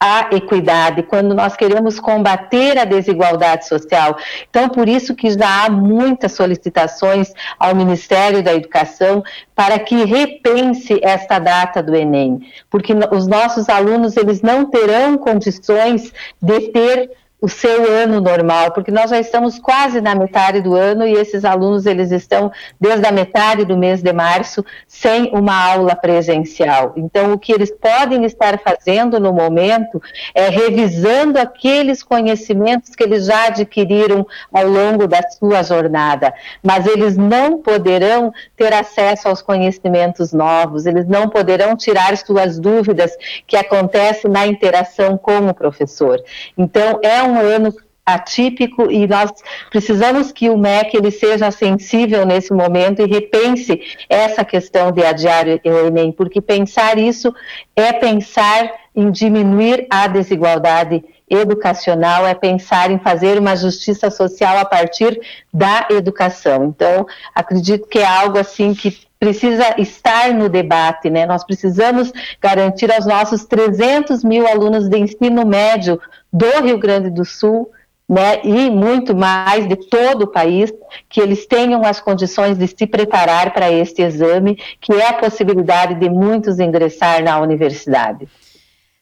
a equidade, quando nós queremos combater a desigualdade social. Então, por isso que já há muitas solicitações ao Ministério da Educação para que repense esta data do Enem, porque os nossos alunos eles não terão condições de ter o seu ano normal, porque nós já estamos quase na metade do ano e esses alunos eles estão desde a metade do mês de março sem uma aula presencial. Então, o que eles podem estar fazendo no momento é revisando aqueles conhecimentos que eles já adquiriram ao longo da sua jornada, mas eles não poderão ter acesso aos conhecimentos novos, eles não poderão tirar suas dúvidas que acontecem na interação com o professor. Então, é um um ano atípico e nós precisamos que o MEC ele seja sensível nesse momento e repense essa questão de adiar o Enem, porque pensar isso é pensar em diminuir a desigualdade educacional, é pensar em fazer uma justiça social a partir da educação. Então, acredito que é algo assim que precisa estar no debate, né? Nós precisamos garantir aos nossos 300 mil alunos de ensino médio do Rio Grande do Sul, né, e muito mais de todo o país, que eles tenham as condições de se preparar para este exame, que é a possibilidade de muitos ingressar na universidade.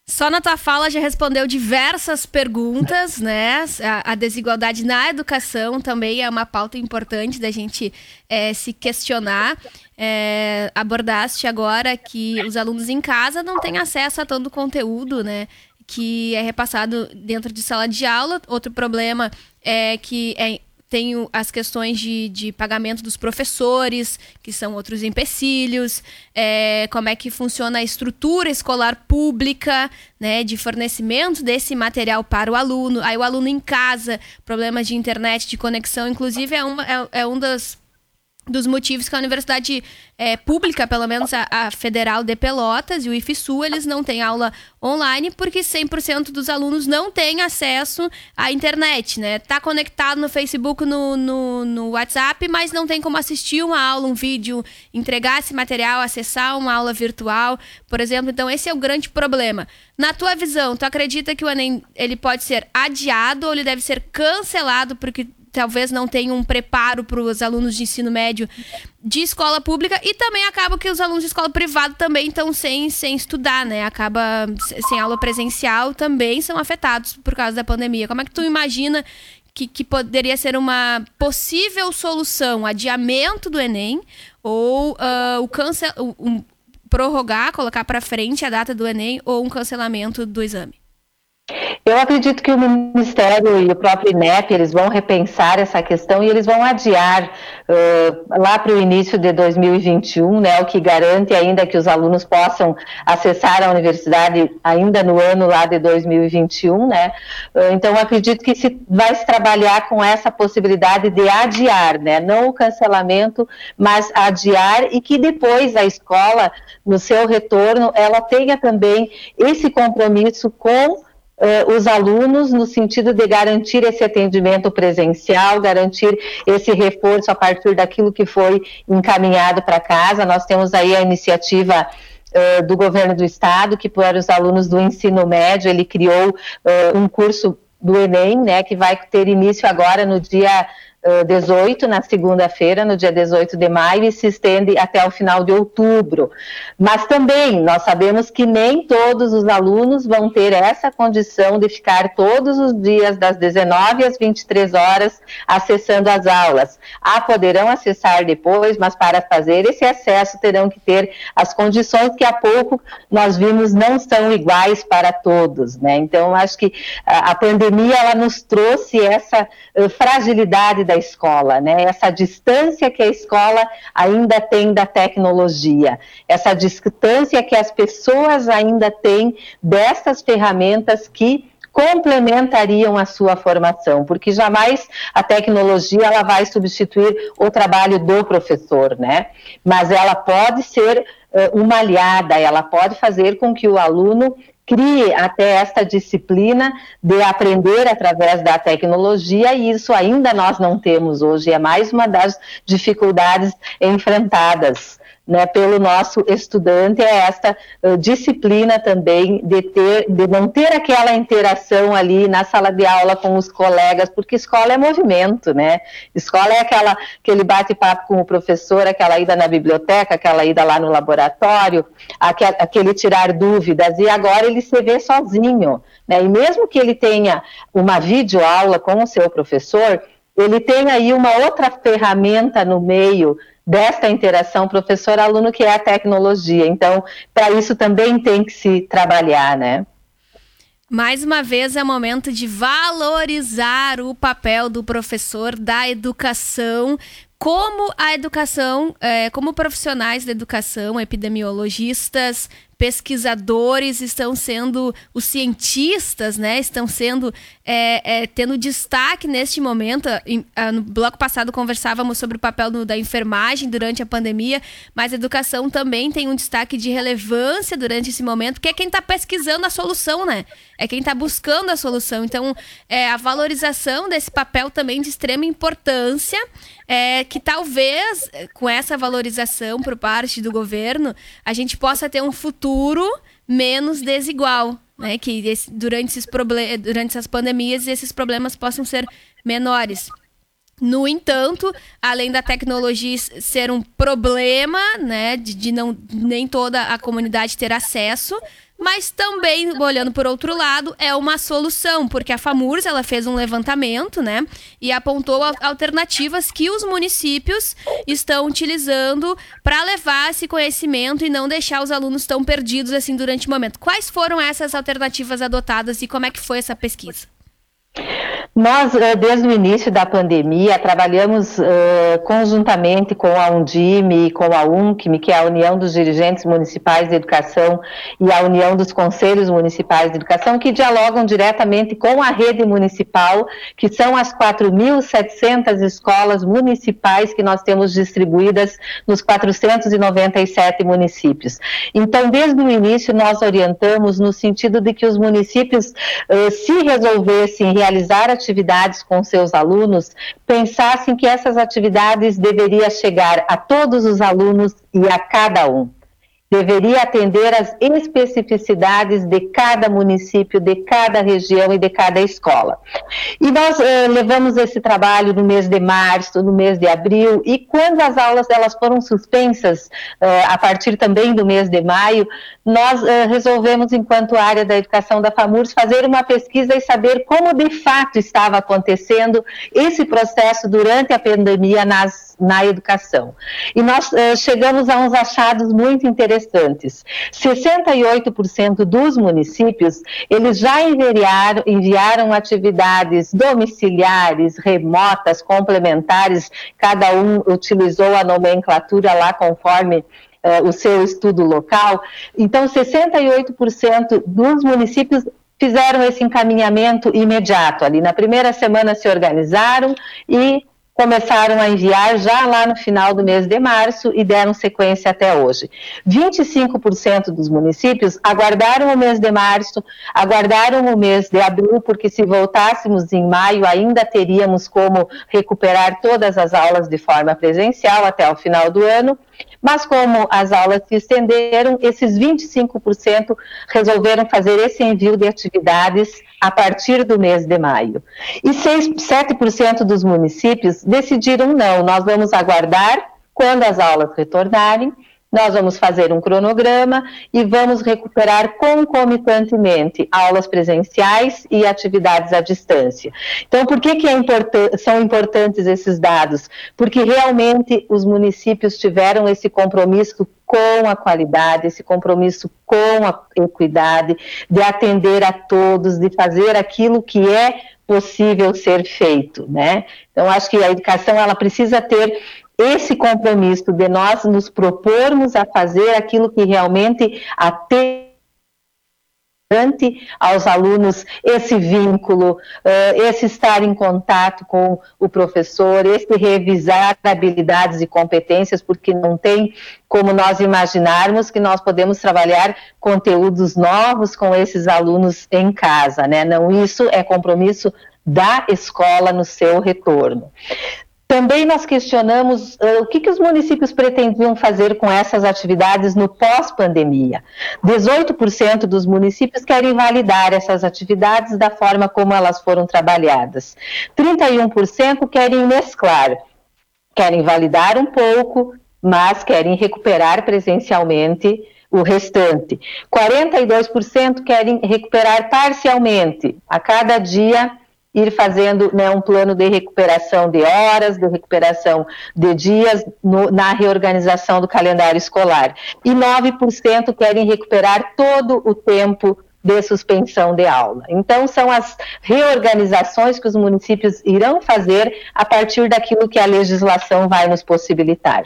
Só na tua fala já respondeu diversas perguntas, né? A, a desigualdade na educação também é uma pauta importante da gente é, se questionar. É, abordaste agora que os alunos em casa não têm acesso a tanto conteúdo, né? Que é repassado dentro de sala de aula. Outro problema é que é, tem as questões de, de pagamento dos professores, que são outros empecilhos, é, como é que funciona a estrutura escolar pública, né, de fornecimento desse material para o aluno. Aí o aluno em casa, problemas de internet, de conexão, inclusive é, uma, é, é um das dos motivos que a universidade é, pública, pelo menos a, a, Federal de Pelotas e o IFSU, eles não têm aula online porque 100% dos alunos não têm acesso à internet, né? Tá conectado no Facebook, no, no, no, WhatsApp, mas não tem como assistir uma aula, um vídeo, entregar esse material, acessar uma aula virtual, por exemplo. Então, esse é o grande problema. Na tua visão, tu acredita que o Enem ele pode ser adiado ou ele deve ser cancelado porque talvez não tenham um preparo para os alunos de ensino médio de escola pública e também acaba que os alunos de escola privada também estão sem, sem estudar, né? Acaba sem aula presencial também são afetados por causa da pandemia. Como é que tu imagina que, que poderia ser uma possível solução, adiamento do Enem ou uh, o cancel, um, prorrogar, colocar para frente a data do Enem ou um cancelamento do exame? Eu acredito que o Ministério e o próprio INEP, eles vão repensar essa questão e eles vão adiar uh, lá para o início de 2021, né, o que garante ainda que os alunos possam acessar a universidade ainda no ano lá de 2021, né, uh, então acredito que se vai se trabalhar com essa possibilidade de adiar, né, não o cancelamento, mas adiar e que depois a escola, no seu retorno, ela tenha também esse compromisso com uh, os alunos no sentido de garantir esse atendimento presencial, garantir esse reforço a partir daquilo que foi encaminhado para casa. Nós temos aí a iniciativa Uh, do governo do estado, que para os alunos do ensino médio, ele criou uh, um curso do Enem, né, que vai ter início agora no dia 18, na segunda-feira, no dia 18 de maio, e se estende até o final de outubro. Mas também nós sabemos que nem todos os alunos vão ter essa condição de ficar todos os dias, das 19 às 23 horas, acessando as aulas. Ah, poderão acessar depois, mas para fazer esse acesso terão que ter as condições que há pouco nós vimos não são iguais para todos, né? Então, acho que a, pandemia ela nos trouxe essa fragilidade da escola, né? Essa distância que a escola ainda tem da tecnologia, essa distância que as pessoas ainda têm dessas ferramentas que complementariam a sua formação, porque jamais a tecnologia ela vai substituir o trabalho do professor, né? Mas ela pode ser uh, uma aliada, ela pode fazer com que o aluno crie até esta disciplina de aprender através da tecnologia e isso ainda nós não temos hoje, é mais uma das dificuldades enfrentadas né, pelo nosso estudante é esta uh, disciplina também de ter, de não ter aquela interação ali na sala de aula com os colegas, porque escola é movimento, né? Escola é aquela aquele bate-papo com o professor, aquela ida na biblioteca, aquela ida lá no laboratório, aquele, aquele tirar dúvidas. E agora ele se vê sozinho, né? E mesmo que ele tenha uma videoaula com o seu professor, ele tem aí uma outra ferramenta no meio desta interação professor-aluno, que é a tecnologia. Então, para isso também tem que se trabalhar, né? Mais uma vez é momento de valorizar o papel do professor da educação, como a educação, é, como profissionais da educação, epidemiologistas, pesquisadores estão sendo, os cientistas, né, estão sendo, é, é, tendo destaque neste momento. no bloco passado conversávamos sobre o papel da enfermagem durante a pandemia, mas a educação também tem um destaque de relevância durante esse momento, que é quem está pesquisando a solução, né? É quem está buscando a solução. Então, é, a valorização desse papel também de extrema importância, é, que talvez, com essa valorização por parte do governo, a gente possa ter um futuro futuro menos desigual, né? Que esse, durante, esses durante essas pandemias esses problemas possam ser menores. No entanto, além da tecnologia ser um problema, né, de, de não nem toda a comunidade ter acesso, mas também, olhando por outro lado, é uma solução, porque a FAMURS ela fez um levantamento, né? E apontou alternativas que os municípios estão utilizando para levar esse conhecimento e não deixar os alunos tão perdidos assim durante o momento. Quais foram essas alternativas adotadas e como é que foi essa pesquisa? Nós, eh, desde o início da pandemia, trabalhamos uh, conjuntamente com a Undime e com a UNCM, que é a União dos Dirigentes Municipais de Educação, e a União dos Conselhos Municipais de Educação, que dialogam diretamente com a rede municipal, que são as 4.700 escolas municipais que nós temos distribuídas nos 497 municípios. Então, desde o início, nós orientamos no sentido de que os municípios, uh, se resolvessem realizar atividades com seus alunos, pensassem que essas atividades deveriam chegar a todos os alunos e a cada um deveria atender às especificidades de cada município, de cada região e de cada escola. E nós eh, levamos esse trabalho no mês de março, no mês de abril, e quando as aulas elas foram suspensas, eh, a partir também do mês de maio, nós eh, resolvemos, enquanto área da educação da FAMURS, fazer uma pesquisa e saber como de fato estava acontecendo esse processo durante a pandemia nas na educação. E nós uh, chegamos a uns achados muito interessantes. 68% dos municípios, eles já enviaram, enviaram atividades domiciliares, remotas, complementares, cada um utilizou a nomenclatura lá conforme Uh, o seu estudo local. Então, 68% dos municípios fizeram esse encaminhamento imediato. Ali na primeira semana se organizaram e começaram a enviar já lá no final do mês de março e deram sequência até hoje. 25% dos municípios aguardaram o mês de março, aguardaram o mês de abril, porque se voltássemos em maio ainda teríamos como recuperar todas as aulas de forma presencial até o final do ano. Mas como as aulas se estenderam, esses 25% resolveram fazer esse envio de atividades a partir do mês de maio. E 6, 7% dos municípios decidiram não, nós vamos aguardar quando as aulas retornarem nós vamos fazer um cronograma e vamos recuperar concomitantemente aulas presenciais e atividades à distância. Então, por que, que é são importantes esses dados? Porque realmente os municípios tiveram esse compromisso com a qualidade, esse compromisso com a equidade, de atender a todos, de fazer aquilo que é possível ser feito, né? Então, acho que a educação ela precisa ter esse compromisso de nós nos propormos a fazer aquilo que realmente atende aos alunos esse vínculo, esse estar em contato com o professor, esse revisar habilidades e competências, porque não tem como nós imaginarmos que nós podemos trabalhar conteúdos novos com esses alunos em casa, né? Não, isso é compromisso da escola no seu retorno. Também nós questionamos uh, o que, que os municípios pretendiam fazer com essas atividades no pós-pandemia. 18% dos municípios querem validar essas atividades da forma como elas foram trabalhadas. 31% querem mesclar, querem validar um pouco, mas querem recuperar presencialmente o restante. 42% querem recuperar parcialmente. A cada dia ir fazendo né, um plano de recuperação de horas, de recuperação de dias no, na reorganização do calendário escolar. E 9% querem recuperar todo o tempo de suspensão de aula. Então, são as reorganizações que os municípios irão fazer a partir daquilo que a legislação vai nos possibilitar.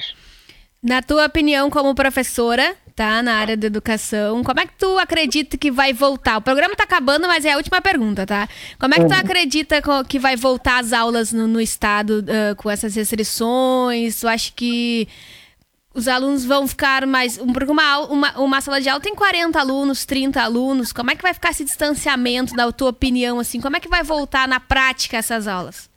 Na tua opinião, como professora, tá na área da educação. Como é que tu acredita que vai voltar? O programa tá acabando, mas é a última pergunta, tá? Como é que tu uhum. acredita que vai voltar as aulas no, no estado uh, com essas restrições? Tu acha que os alunos vão ficar mais. Porque uma, uma, uma sala de aula tem 40 alunos, 30 alunos. Como é que vai ficar esse distanciamento, da tua opinião, assim? Como é que vai voltar na prática essas aulas?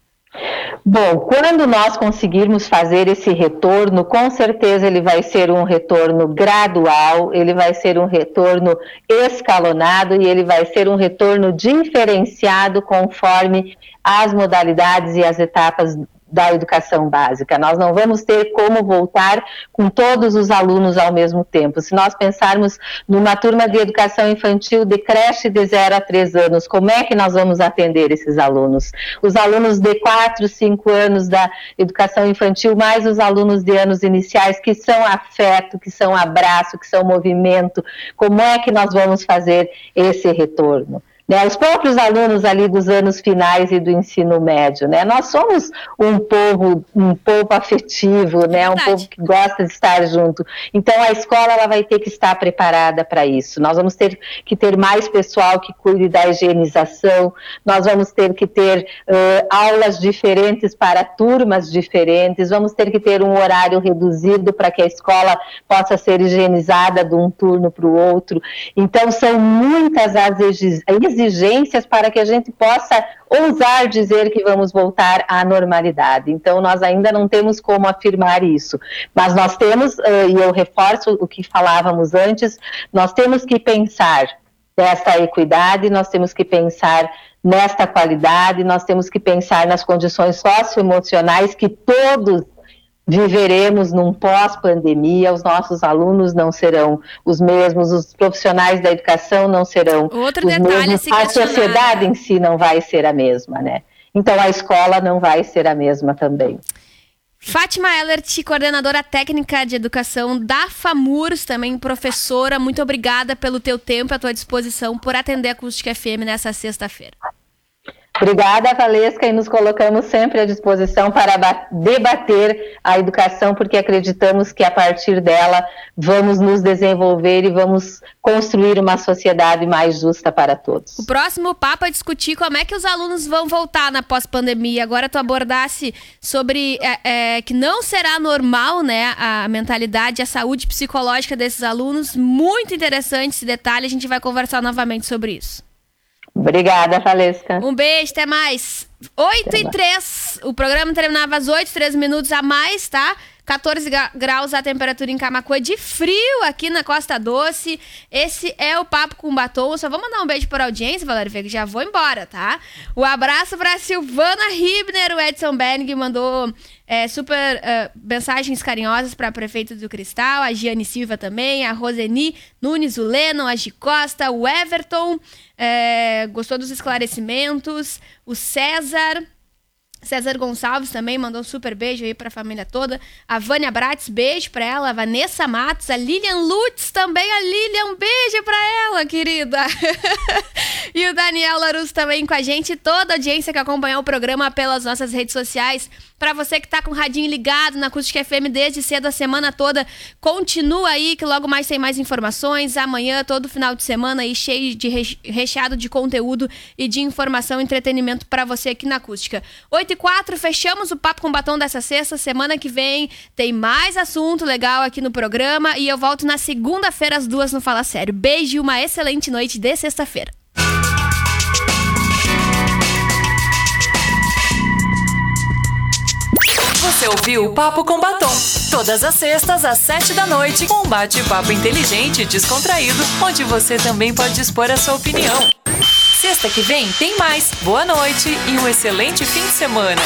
Bom, quando nós conseguirmos fazer esse retorno, com certeza ele vai ser um retorno gradual, ele vai ser um retorno escalonado e ele vai ser um retorno diferenciado conforme as modalidades e as etapas da educação básica. Nós não vamos ter como voltar com todos os alunos ao mesmo tempo. Se nós pensarmos numa turma de educação infantil de creche de 0 a 3 anos, como é que nós vamos atender esses alunos? Os alunos de 4, 5 anos da educação infantil, mais os alunos de anos iniciais, que são afeto, que são abraço, que são movimento, como é que nós vamos fazer esse retorno? Né, os próprios alunos ali dos anos finais e do ensino médio, né? Nós somos um povo, um povo afetivo, né? Um povo que gosta de estar junto. Então a escola ela vai ter que estar preparada para isso. Nós vamos ter que ter mais pessoal que cuide da higienização. Nós vamos ter que ter uh, aulas diferentes para turmas diferentes. Vamos ter que ter um horário reduzido para que a escola possa ser higienizada de um turno para o outro. Então são muitas as exigências exigências para que a gente possa ousar dizer que vamos voltar à normalidade. Então, nós ainda não temos como afirmar isso. Mas nós temos, e eu reforço o que falávamos antes, nós temos que pensar nesta equidade, nós temos que pensar nesta qualidade, nós temos que pensar nas condições socioemocionais que todos viveremos num pós-pandemia, os nossos alunos não serão os mesmos, os profissionais da educação não serão Outro os mesmos, a sociedade em si não vai ser a mesma, né? Então a escola não vai ser a mesma também. Fátima Ellert, coordenadora técnica de educação da FAMURS, também professora, muito obrigada pelo teu tempo e a tua disposição por atender a Acústica FM nessa sexta-feira. Obrigada, Valesca, e nos colocamos sempre à disposição para debater a educação, porque acreditamos que a partir dela vamos nos desenvolver e vamos construir uma sociedade mais justa para todos. O próximo papo é discutir como é que os alunos vão voltar na pós-pandemia. Agora tu abordasse sobre é, é, que não será normal, né, a mentalidade, a saúde psicológica desses alunos. Muito interessante esse detalhe. A gente vai conversar novamente sobre isso. Obrigada, Valesca. Um beijo, até mais. 8 até e 3. O programa terminava às 8, 3 minutos a mais, tá? 14 graus a temperatura em Camacuã de frio aqui na Costa Doce. Esse é o Papo com Batom. Só vou mandar um beijo para a audiência, Valério Veiga, já vou embora, tá? Um abraço para Silvana Ribner, o Edson Berg mandou é, super uh, mensagens carinhosas para a prefeita do Cristal, a Giane Silva também, a Roseni Nunes, o Lennon, a Gi Costa, o Everton, é, gostou dos esclarecimentos, o César. César Gonçalves também mandou um super beijo aí pra família toda. A Vânia Brates, beijo pra ela. A Vanessa Matos, a Lilian Lutz também. A Lilian, beijo pra ela, querida. e o Daniel Larus também com a gente. Toda a audiência que acompanhou o programa pelas nossas redes sociais. Para você que tá com o radinho ligado na Acústica FM desde cedo a semana toda, continua aí que logo mais tem mais informações. Amanhã, todo final de semana aí cheio de recheado de conteúdo e de informação e entretenimento para você aqui na Acústica. 8 e 4 fechamos o Papo com Batom dessa sexta. Semana que vem tem mais assunto legal aqui no programa. E eu volto na segunda-feira, às duas, no Fala Sério. Beijo e uma excelente noite de sexta-feira. Você ouviu o Papo com Batom. Todas as sextas, às sete da noite, um bate-papo inteligente e descontraído, onde você também pode expor a sua opinião. Sexta que vem tem mais. Boa noite e um excelente fim de semana.